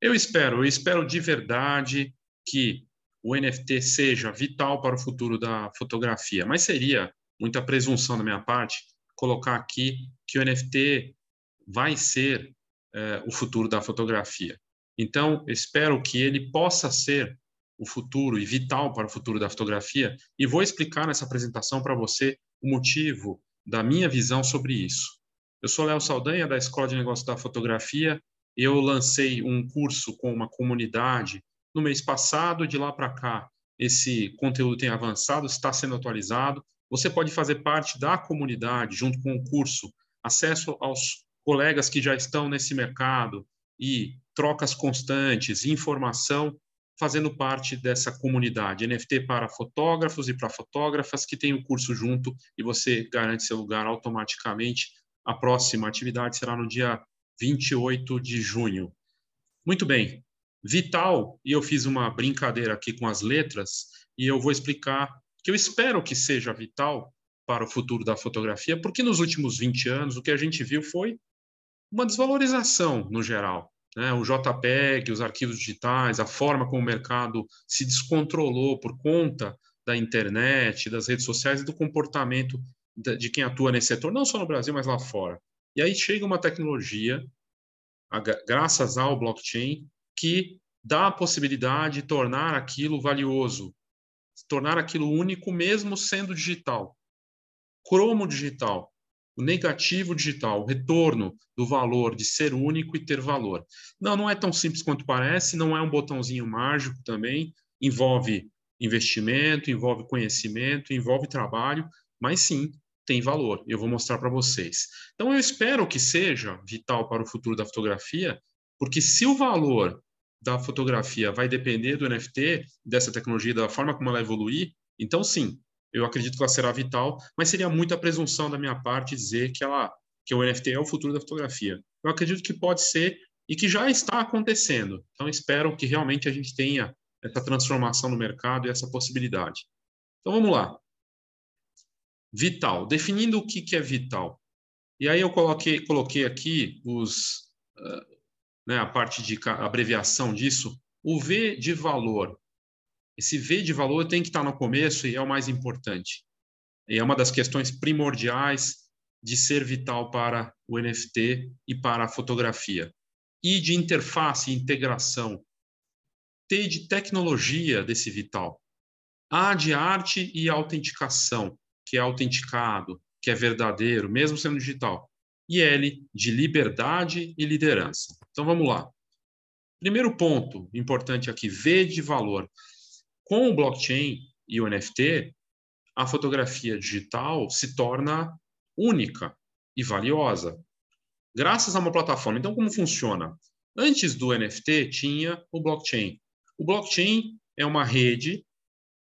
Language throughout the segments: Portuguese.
Eu espero, eu espero de verdade que o NFT seja vital para o futuro da fotografia, mas seria muita presunção da minha parte colocar aqui que o NFT vai ser é, o futuro da fotografia. Então, espero que ele possa ser o futuro e vital para o futuro da fotografia, e vou explicar nessa apresentação para você o motivo da minha visão sobre isso. Eu sou Léo Saldanha, da Escola de Negócios da Fotografia, eu lancei um curso com uma comunidade no mês passado, de lá para cá, esse conteúdo tem avançado, está sendo atualizado. Você pode fazer parte da comunidade junto com o curso, acesso aos colegas que já estão nesse mercado e trocas constantes, informação, fazendo parte dessa comunidade. NFT para fotógrafos e para fotógrafas que tem o curso junto e você garante seu lugar automaticamente. A próxima atividade será no dia 28 de junho. Muito bem. Vital, e eu fiz uma brincadeira aqui com as letras, e eu vou explicar que eu espero que seja vital para o futuro da fotografia, porque nos últimos 20 anos o que a gente viu foi uma desvalorização no geral. Né? O JPEG, os arquivos digitais, a forma como o mercado se descontrolou por conta da internet, das redes sociais e do comportamento de quem atua nesse setor, não só no Brasil, mas lá fora. E aí chega uma tecnologia, graças ao blockchain, que dá a possibilidade de tornar aquilo valioso, tornar aquilo único mesmo sendo digital. Cromo digital, o negativo digital, o retorno do valor de ser único e ter valor. Não, não é tão simples quanto parece, não é um botãozinho mágico também, envolve investimento, envolve conhecimento, envolve trabalho, mas sim, tem valor. Eu vou mostrar para vocês. Então, eu espero que seja vital para o futuro da fotografia, porque se o valor da fotografia vai depender do NFT, dessa tecnologia, da forma como ela evoluir, então sim, eu acredito que ela será vital, mas seria muita presunção da minha parte dizer que ela que o NFT é o futuro da fotografia. Eu acredito que pode ser e que já está acontecendo. Então espero que realmente a gente tenha essa transformação no mercado e essa possibilidade. Então vamos lá. Vital. Definindo o que, é vital. E aí eu coloquei, coloquei aqui os, uh, né, a parte de abreviação disso. O V de valor. Esse V de valor tem que estar no começo e é o mais importante. E é uma das questões primordiais de ser vital para o NFT e para a fotografia. E de interface e integração. T de tecnologia desse vital. A de arte e autenticação que é autenticado, que é verdadeiro, mesmo sendo digital. E L, de liberdade e liderança. Então vamos lá. Primeiro ponto importante aqui, V de valor. Com o blockchain e o NFT, a fotografia digital se torna única e valiosa, graças a uma plataforma. Então, como funciona? Antes do NFT, tinha o blockchain. O blockchain é uma rede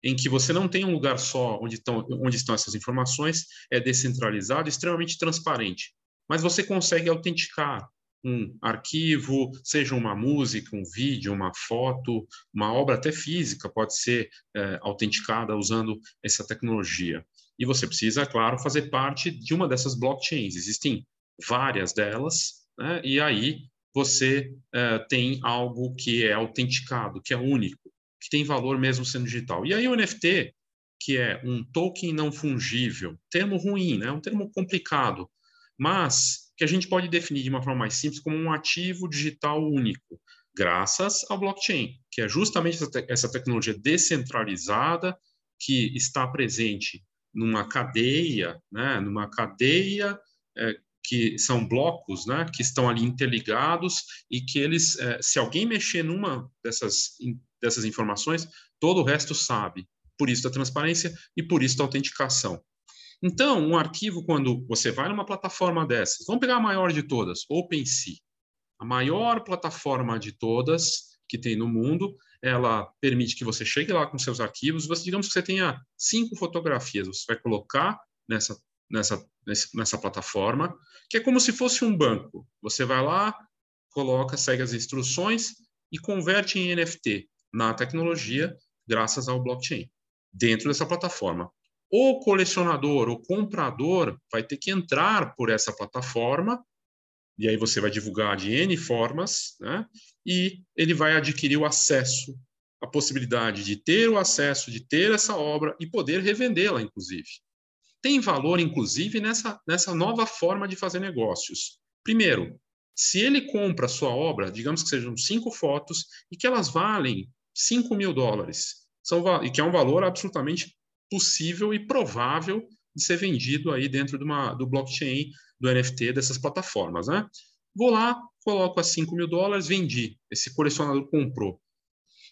em que você não tem um lugar só onde estão, onde estão essas informações, é descentralizado, extremamente transparente. Mas você consegue autenticar um arquivo, seja uma música, um vídeo, uma foto, uma obra até física pode ser é, autenticada usando essa tecnologia. E você precisa, claro, fazer parte de uma dessas blockchains. Existem várias delas, né? e aí você é, tem algo que é autenticado, que é único que tem valor mesmo sendo digital. E aí o NFT, que é um token não fungível, termo ruim, né? um termo complicado, mas que a gente pode definir de uma forma mais simples como um ativo digital único, graças ao blockchain, que é justamente essa, te essa tecnologia descentralizada que está presente numa cadeia, né? numa cadeia é, que são blocos, né, que estão ali interligados e que eles, é, se alguém mexer numa dessas dessas informações, todo o resto sabe. Por isso a transparência e por isso a autenticação. Então, um arquivo, quando você vai numa plataforma dessas, vamos pegar a maior de todas, OpenSea. A maior plataforma de todas que tem no mundo, ela permite que você chegue lá com seus arquivos, você, digamos que você tenha cinco fotografias, você vai colocar nessa, nessa, nessa plataforma, que é como se fosse um banco. Você vai lá, coloca, segue as instruções e converte em NFT na tecnologia graças ao blockchain, dentro dessa plataforma. O colecionador, o comprador, vai ter que entrar por essa plataforma, e aí você vai divulgar de N formas, né? e ele vai adquirir o acesso, a possibilidade de ter o acesso, de ter essa obra e poder revendê-la, inclusive. Tem valor, inclusive, nessa, nessa nova forma de fazer negócios. Primeiro, se ele compra a sua obra, digamos que sejam cinco fotos, e que elas valem 5 mil dólares, são, e que é um valor absolutamente possível e provável de ser vendido aí dentro de uma, do blockchain, do NFT, dessas plataformas, né? Vou lá, coloco a 5 mil dólares, vendi. Esse colecionador comprou.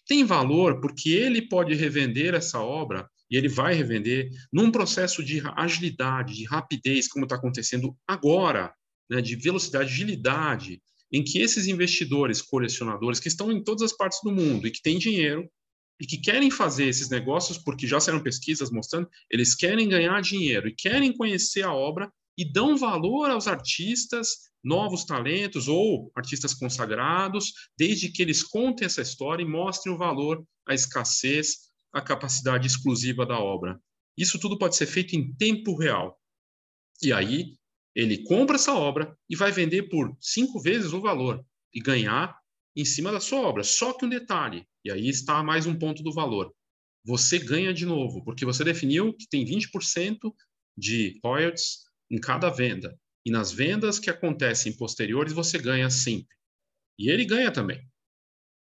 Tem valor porque ele pode revender essa obra e ele vai revender num processo de agilidade, de rapidez, como está acontecendo agora, né, de velocidade, agilidade, em que esses investidores, colecionadores, que estão em todas as partes do mundo e que têm dinheiro, e que querem fazer esses negócios, porque já saíram pesquisas mostrando, eles querem ganhar dinheiro e querem conhecer a obra e dão valor aos artistas, novos talentos ou artistas consagrados, desde que eles contem essa história e mostrem o valor, a escassez, a capacidade exclusiva da obra. Isso tudo pode ser feito em tempo real. E aí, ele compra essa obra e vai vender por cinco vezes o valor e ganhar em cima da sua obra. Só que um detalhe, e aí está mais um ponto do valor. Você ganha de novo, porque você definiu que tem 20% de royalties em cada venda. E nas vendas que acontecem posteriores, você ganha sempre. E ele ganha também.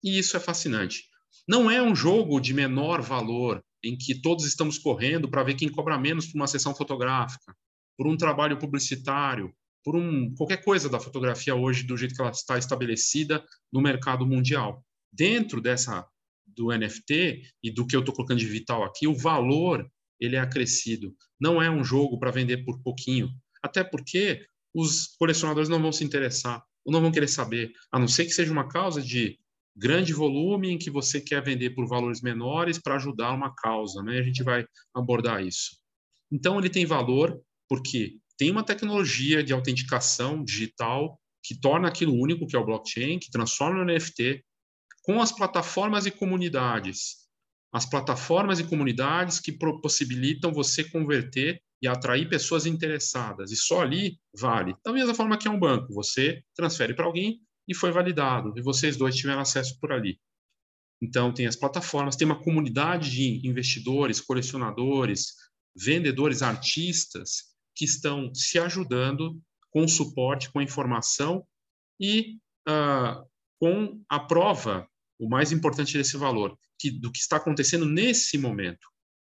E isso é fascinante. Não é um jogo de menor valor em que todos estamos correndo para ver quem cobra menos por uma sessão fotográfica, por um trabalho publicitário, por um, qualquer coisa da fotografia hoje do jeito que ela está estabelecida no mercado mundial. Dentro dessa do NFT e do que eu estou colocando de vital aqui, o valor ele é acrescido. Não é um jogo para vender por pouquinho, até porque os colecionadores não vão se interessar ou não vão querer saber, a não ser que seja uma causa de grande volume em que você quer vender por valores menores para ajudar uma causa, né? A gente vai abordar isso. Então ele tem valor porque tem uma tecnologia de autenticação digital que torna aquilo único, que é o blockchain, que transforma no NFT, com as plataformas e comunidades. As plataformas e comunidades que possibilitam você converter e atrair pessoas interessadas. E só ali vale. Da mesma forma que é um banco, você transfere para alguém e foi validado, e vocês dois tiveram acesso por ali. Então, tem as plataformas, tem uma comunidade de investidores, colecionadores, vendedores, artistas que estão se ajudando com suporte, com informação e uh, com a prova, o mais importante desse valor, que, do que está acontecendo nesse momento.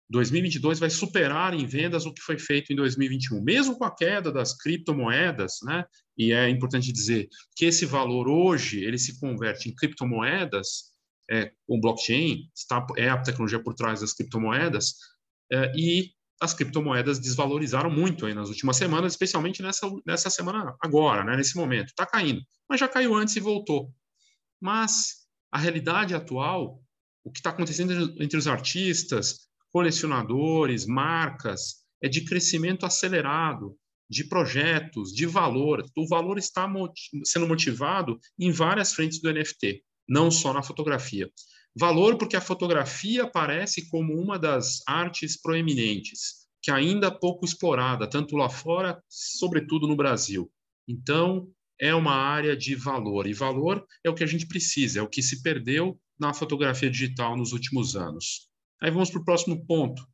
2022 vai superar em vendas o que foi feito em 2021, mesmo com a queda das criptomoedas, né? E é importante dizer que esse valor hoje ele se converte em criptomoedas, é, o blockchain está, é a tecnologia por trás das criptomoedas, é, e as criptomoedas desvalorizaram muito aí nas últimas semanas, especialmente nessa, nessa semana agora, né, nesse momento. Está caindo, mas já caiu antes e voltou. Mas a realidade atual, o que está acontecendo entre os artistas, colecionadores, marcas, é de crescimento acelerado, de projetos, de valor. O valor está sendo motivado em várias frentes do NFT, não só na fotografia. Valor porque a fotografia aparece como uma das artes proeminentes, que ainda é pouco explorada, tanto lá fora, sobretudo no Brasil. Então, é uma área de valor, e valor é o que a gente precisa, é o que se perdeu na fotografia digital nos últimos anos. Aí vamos para o próximo ponto.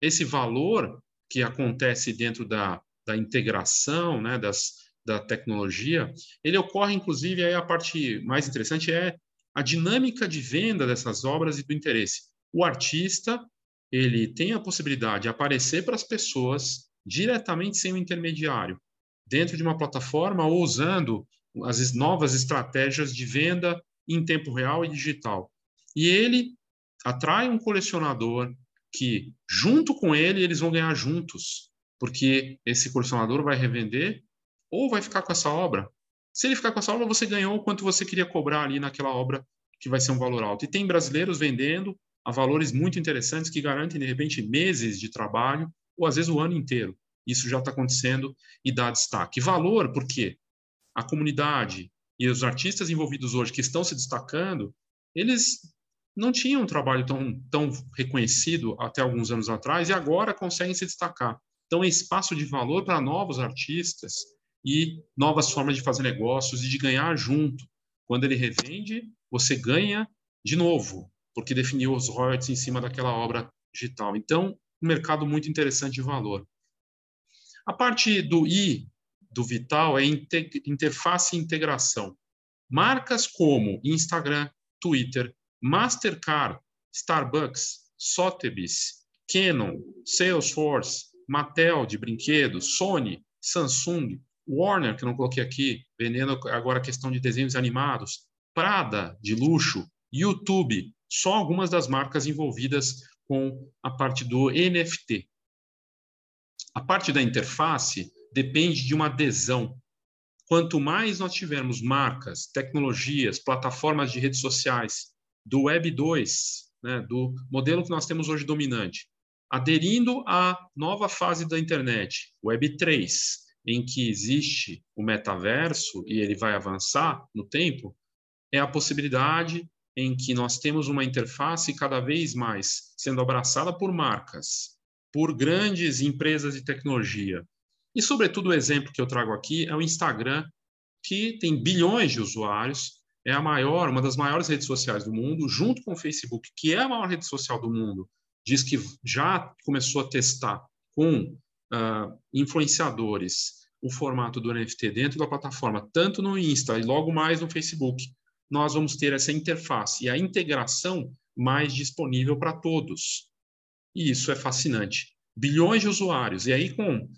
Esse valor que acontece dentro da, da integração né, das, da tecnologia, ele ocorre, inclusive, aí a parte mais interessante é a dinâmica de venda dessas obras e do interesse. O artista ele tem a possibilidade de aparecer para as pessoas diretamente sem o intermediário, dentro de uma plataforma ou usando as novas estratégias de venda em tempo real e digital. E ele atrai um colecionador que, junto com ele, eles vão ganhar juntos, porque esse colecionador vai revender ou vai ficar com essa obra se ele ficar com essa obra, você ganhou o quanto você queria cobrar ali naquela obra que vai ser um valor alto. E tem brasileiros vendendo a valores muito interessantes que garantem, de repente, meses de trabalho ou às vezes o ano inteiro. Isso já está acontecendo e dá destaque. Valor, porque a comunidade e os artistas envolvidos hoje que estão se destacando, eles não tinham um trabalho tão, tão reconhecido até alguns anos atrás e agora conseguem se destacar. Então, é espaço de valor para novos artistas e novas formas de fazer negócios e de ganhar junto. Quando ele revende, você ganha de novo, porque definiu os royalties em cima daquela obra digital. Então, um mercado muito interessante de valor. A parte do I do Vital é interface e integração. Marcas como Instagram, Twitter, Mastercard, Starbucks, Sotheby's, Canon, Salesforce, Mattel de brinquedos, Sony, Samsung, Warner, que eu não coloquei aqui, vendendo agora a questão de desenhos animados, Prada de luxo, YouTube, só algumas das marcas envolvidas com a parte do NFT. A parte da interface depende de uma adesão. Quanto mais nós tivermos marcas, tecnologias, plataformas de redes sociais do Web 2, né, do modelo que nós temos hoje dominante, aderindo à nova fase da internet, Web 3, em que existe o metaverso e ele vai avançar no tempo, é a possibilidade em que nós temos uma interface cada vez mais sendo abraçada por marcas, por grandes empresas de tecnologia. E, sobretudo, o exemplo que eu trago aqui é o Instagram, que tem bilhões de usuários, é a maior, uma das maiores redes sociais do mundo, junto com o Facebook, que é a maior rede social do mundo, diz que já começou a testar com uh, influenciadores o formato do NFT dentro da plataforma, tanto no Insta e logo mais no Facebook, nós vamos ter essa interface e a integração mais disponível para todos. E isso é fascinante. Bilhões de usuários. E aí, com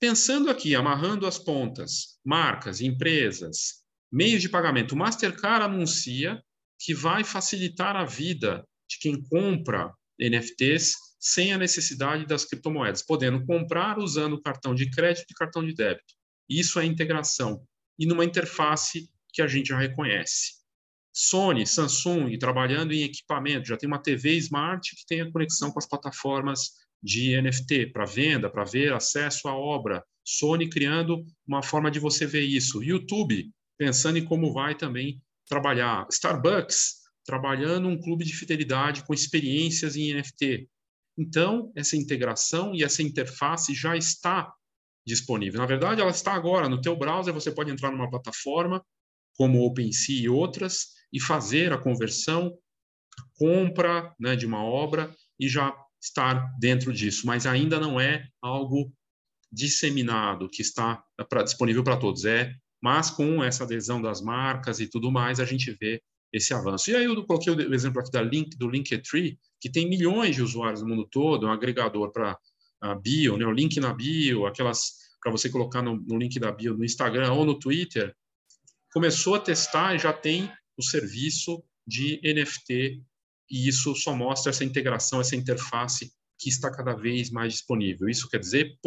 pensando aqui, amarrando as pontas, marcas, empresas, meios de pagamento, o Mastercard anuncia que vai facilitar a vida de quem compra NFTs sem a necessidade das criptomoedas, podendo comprar usando cartão de crédito e cartão de débito. Isso é integração. E numa interface que a gente já reconhece. Sony, Samsung trabalhando em equipamento, já tem uma TV Smart que tem a conexão com as plataformas de NFT para venda, para ver acesso à obra. Sony criando uma forma de você ver isso. YouTube pensando em como vai também trabalhar. Starbucks trabalhando um clube de fidelidade com experiências em NFT. Então, essa integração e essa interface já está disponível. Na verdade, ela está agora no teu browser, você pode entrar numa plataforma como OpenSea e outras e fazer a conversão, a compra né, de uma obra e já estar dentro disso, mas ainda não é algo disseminado que está pra, disponível para todos. É, mas com essa adesão das marcas e tudo mais, a gente vê esse avanço. E aí eu coloquei o exemplo aqui da link, do Linktree, que tem milhões de usuários no mundo todo, é um agregador para a bio, né, o link na bio, aquelas para você colocar no, no link da bio no Instagram ou no Twitter, começou a testar e já tem o serviço de NFT, e isso só mostra essa integração, essa interface que está cada vez mais disponível. Isso quer dizer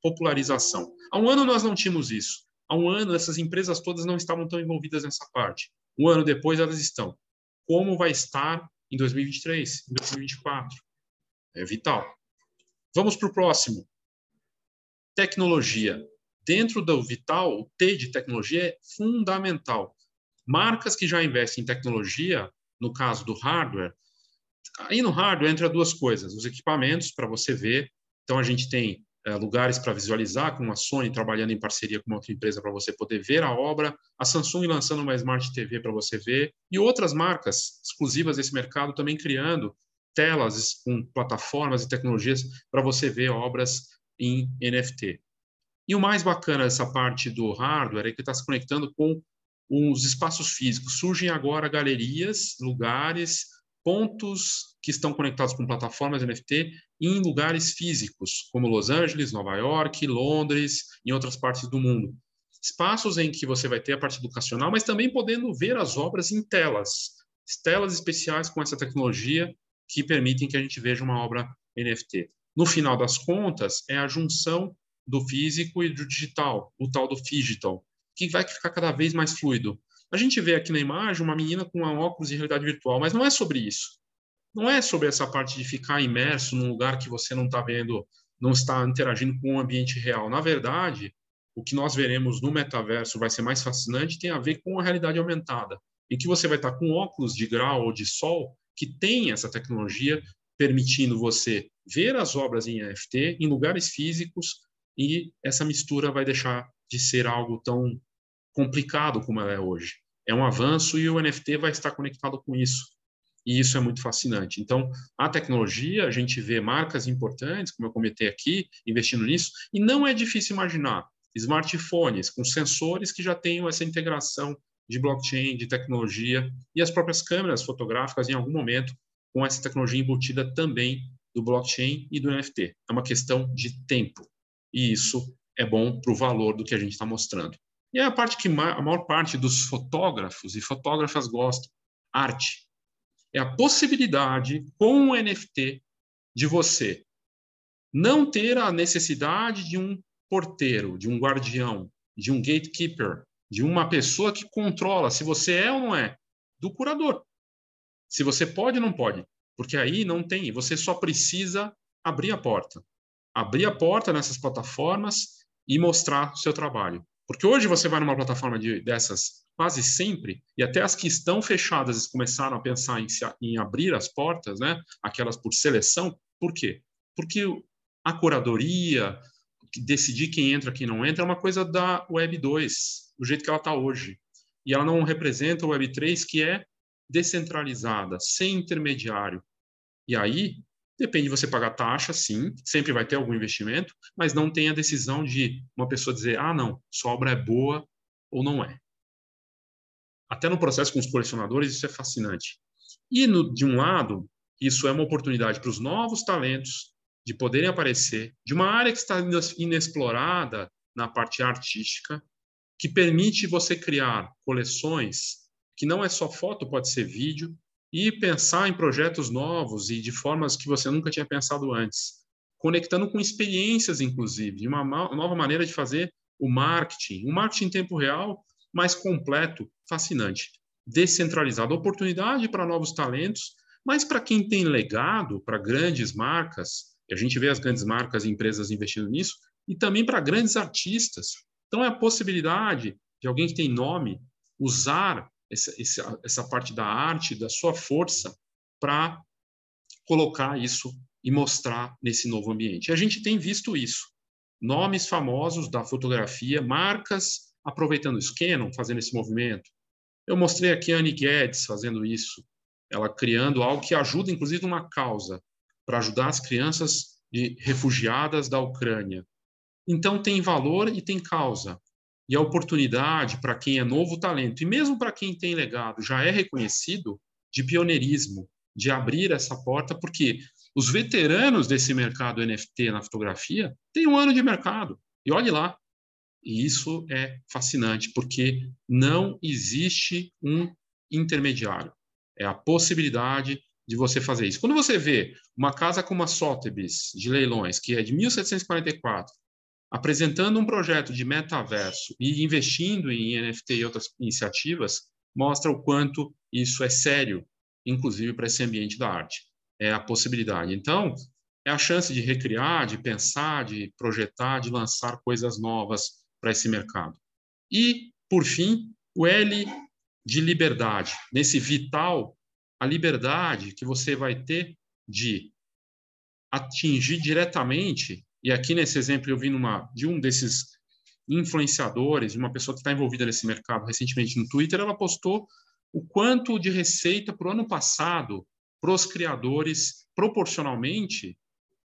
popularização. Há um ano nós não tínhamos isso. Há um ano essas empresas todas não estavam tão envolvidas nessa parte. Um ano depois elas estão. Como vai estar em 2023, em 2024? É vital. Vamos para o próximo. Tecnologia. Dentro do Vital, o T de tecnologia é fundamental. Marcas que já investem em tecnologia, no caso do hardware, aí no hardware entra duas coisas: os equipamentos para você ver. Então a gente tem lugares para visualizar, com a Sony trabalhando em parceria com uma outra empresa para você poder ver a obra, a Samsung lançando uma Smart TV para você ver, e outras marcas exclusivas desse mercado também criando telas com plataformas e tecnologias para você ver obras em NFT. E o mais bacana dessa parte do hardware é que está se conectando com os espaços físicos. Surgem agora galerias, lugares, pontos que estão conectados com plataformas NFT em lugares físicos, como Los Angeles, Nova York, Londres, em outras partes do mundo. Espaços em que você vai ter a parte educacional, mas também podendo ver as obras em telas, telas especiais com essa tecnologia que permitem que a gente veja uma obra NFT. No final das contas, é a junção do físico e do digital, o tal do digital, que vai ficar cada vez mais fluido. A gente vê aqui na imagem uma menina com um óculos de realidade virtual, mas não é sobre isso. Não é sobre essa parte de ficar imerso num lugar que você não está vendo, não está interagindo com o ambiente real. Na verdade, o que nós veremos no metaverso vai ser mais fascinante tem a ver com a realidade aumentada, em que você vai estar com óculos de grau ou de sol que tem essa tecnologia permitindo você ver as obras em NFT em lugares físicos e essa mistura vai deixar de ser algo tão complicado como ela é hoje. É um avanço e o NFT vai estar conectado com isso. E isso é muito fascinante. Então, a tecnologia, a gente vê marcas importantes, como eu comentei aqui, investindo nisso, e não é difícil imaginar smartphones com sensores que já tenham essa integração de blockchain, de tecnologia, e as próprias câmeras fotográficas, em algum momento, com essa tecnologia embutida também do blockchain e do NFT. É uma questão de tempo. E isso é bom para o valor do que a gente está mostrando. E é a parte que a maior parte dos fotógrafos e fotógrafas gostam, arte. É a possibilidade, com o NFT, de você não ter a necessidade de um porteiro, de um guardião, de um gatekeeper, de uma pessoa que controla se você é ou não é, do curador. Se você pode ou não pode. Porque aí não tem, você só precisa abrir a porta. Abrir a porta nessas plataformas e mostrar o seu trabalho. Porque hoje você vai numa plataforma de, dessas quase sempre, e até as que estão fechadas começaram a pensar em, se, em abrir as portas, né? aquelas por seleção. Por quê? Porque a curadoria, decidir quem entra, quem não entra, é uma coisa da Web 2, do jeito que ela está hoje. E ela não representa o Web 3, que é descentralizada, sem intermediário. E aí, depende de você pagar taxa, sim, sempre vai ter algum investimento, mas não tem a decisão de uma pessoa dizer, ah, não, sua obra é boa ou não é. Até no processo com os colecionadores, isso é fascinante. E, no, de um lado, isso é uma oportunidade para os novos talentos de poderem aparecer, de uma área que está inexplorada na parte artística, que permite você criar coleções que não é só foto, pode ser vídeo, e pensar em projetos novos e de formas que você nunca tinha pensado antes, conectando com experiências, inclusive, uma nova maneira de fazer o marketing, um marketing em tempo real mais completo, fascinante, descentralizado, oportunidade para novos talentos, mas para quem tem legado, para grandes marcas, a gente vê as grandes marcas e empresas investindo nisso, e também para grandes artistas. Então, é a possibilidade de alguém que tem nome usar essa, essa, essa parte da arte, da sua força, para colocar isso e mostrar nesse novo ambiente. E a gente tem visto isso. Nomes famosos da fotografia, marcas aproveitando isso. Canon fazendo esse movimento. Eu mostrei aqui a Annie Guedes fazendo isso. Ela criando algo que ajuda, inclusive, uma causa para ajudar as crianças de refugiadas da Ucrânia. Então tem valor e tem causa. E a oportunidade para quem é novo talento, e mesmo para quem tem legado, já é reconhecido, de pioneirismo, de abrir essa porta, porque os veteranos desse mercado NFT na fotografia têm um ano de mercado. E olhe lá. E isso é fascinante, porque não existe um intermediário. É a possibilidade de você fazer isso. Quando você vê uma casa como a Sotheby's de leilões, que é de 1744, apresentando um projeto de metaverso e investindo em NFT e outras iniciativas, mostra o quanto isso é sério, inclusive para esse ambiente da arte. É a possibilidade. Então, é a chance de recriar, de pensar, de projetar, de lançar coisas novas para esse mercado. E, por fim, o L de liberdade, nesse vital a liberdade que você vai ter de atingir diretamente, e aqui nesse exemplo eu vi numa, de um desses influenciadores, de uma pessoa que está envolvida nesse mercado recentemente no Twitter, ela postou o quanto de receita para o ano passado para os criadores, proporcionalmente,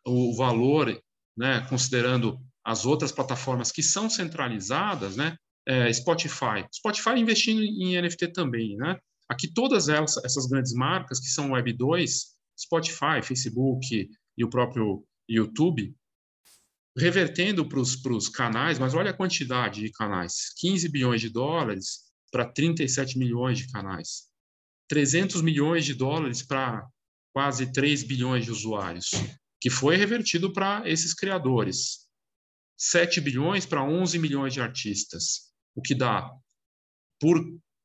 o valor, né, considerando as outras plataformas que são centralizadas, né, é, Spotify. Spotify investindo em NFT também, né? Aqui todas elas, essas grandes marcas que são Web 2, Spotify, Facebook e o próprio YouTube, revertendo para os canais, mas olha a quantidade de canais: 15 bilhões de dólares para 37 milhões de canais, 300 milhões de dólares para quase 3 bilhões de usuários, que foi revertido para esses criadores, 7 bilhões para 11 milhões de artistas, o que dá por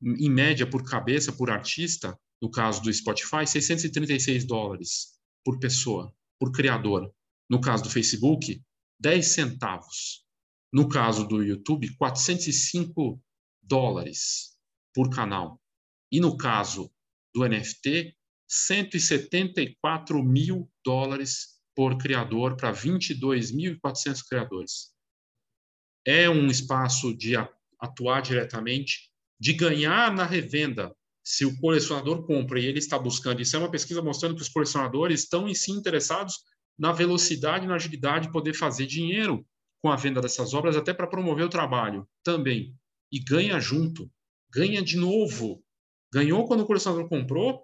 em média por cabeça, por artista, no caso do Spotify, 636 dólares por pessoa, por criador. No caso do Facebook, 10 centavos. No caso do YouTube, 405 dólares por canal. E no caso do NFT, 174 mil dólares por criador para 22.400 criadores. É um espaço de atuar diretamente, de ganhar na revenda. Se o colecionador compra e ele está buscando, isso é uma pesquisa mostrando que os colecionadores estão em si interessados na velocidade, na agilidade de poder fazer dinheiro com a venda dessas obras, até para promover o trabalho também. E ganha junto, ganha de novo. Ganhou quando o colecionador comprou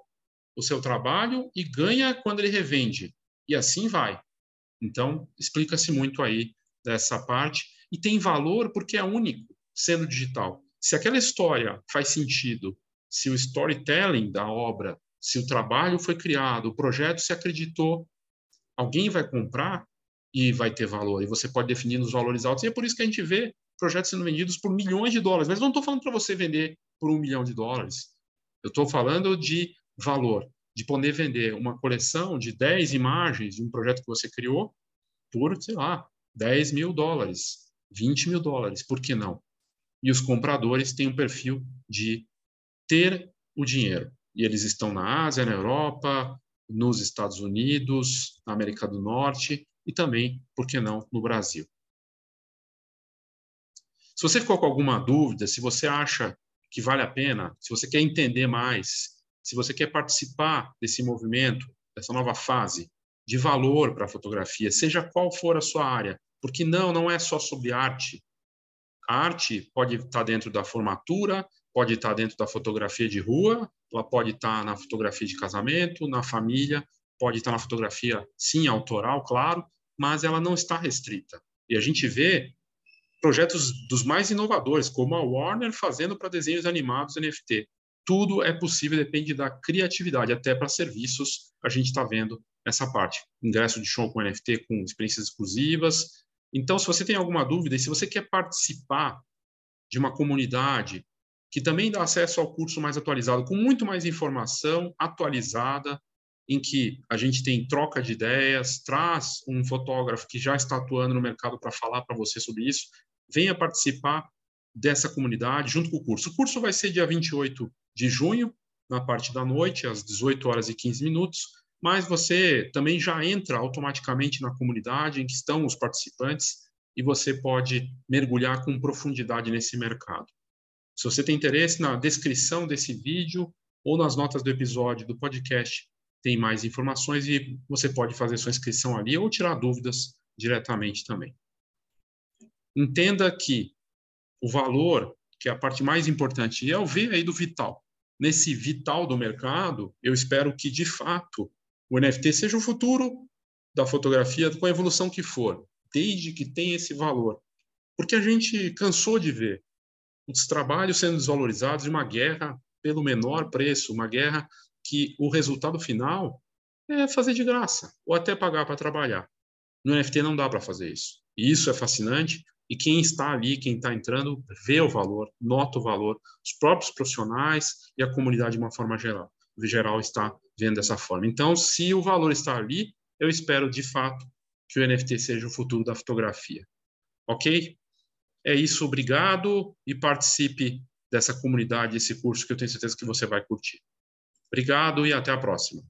o seu trabalho e ganha quando ele revende. E assim vai. Então, explica-se muito aí dessa parte. E tem valor porque é único, sendo digital. Se aquela história faz sentido, se o storytelling da obra, se o trabalho foi criado, o projeto se acreditou, alguém vai comprar e vai ter valor. E você pode definir nos valores altos. E é por isso que a gente vê projetos sendo vendidos por milhões de dólares. Mas não estou falando para você vender por um milhão de dólares. Eu estou falando de valor, de poder vender uma coleção de 10 imagens de um projeto que você criou por, sei lá, 10 mil dólares, 20 mil dólares. Por que não? E os compradores têm um perfil de ter o dinheiro. E eles estão na Ásia, na Europa, nos Estados Unidos, na América do Norte e também, por que não, no Brasil. Se você ficou com alguma dúvida, se você acha que vale a pena, se você quer entender mais, se você quer participar desse movimento, dessa nova fase de valor para a fotografia, seja qual for a sua área, porque não, não é só sobre arte. A arte pode estar dentro da formatura, pode estar dentro da fotografia de rua, ela pode estar na fotografia de casamento, na família, pode estar na fotografia, sim, autoral, claro, mas ela não está restrita. E a gente vê projetos dos mais inovadores, como a Warner fazendo para desenhos animados NFT. Tudo é possível, depende da criatividade, até para serviços a gente está vendo essa parte. Ingresso de show com NFT com experiências exclusivas. Então, se você tem alguma dúvida e se você quer participar de uma comunidade que também dá acesso ao curso mais atualizado, com muito mais informação atualizada, em que a gente tem troca de ideias, traz um fotógrafo que já está atuando no mercado para falar para você sobre isso, venha participar dessa comunidade junto com o curso. O curso vai ser dia 28 de junho, na parte da noite, às 18 horas e 15 minutos, mas você também já entra automaticamente na comunidade em que estão os participantes e você pode mergulhar com profundidade nesse mercado. Se você tem interesse, na descrição desse vídeo ou nas notas do episódio do podcast tem mais informações e você pode fazer sua inscrição ali ou tirar dúvidas diretamente também. Entenda que o valor, que é a parte mais importante, é o V aí do vital. Nesse vital do mercado, eu espero que, de fato, o NFT seja o futuro da fotografia com a evolução que for, desde que tenha esse valor. Porque a gente cansou de ver os trabalhos sendo desvalorizados de uma guerra pelo menor preço, uma guerra que o resultado final é fazer de graça ou até pagar para trabalhar. No NFT não dá para fazer isso. E isso é fascinante e quem está ali, quem está entrando, vê o valor, nota o valor. Os próprios profissionais e a comunidade de uma forma geral, geral está vendo dessa forma. Então, se o valor está ali, eu espero de fato que o NFT seja o futuro da fotografia. Ok? É isso, obrigado e participe dessa comunidade, esse curso que eu tenho certeza que você vai curtir. Obrigado e até a próxima.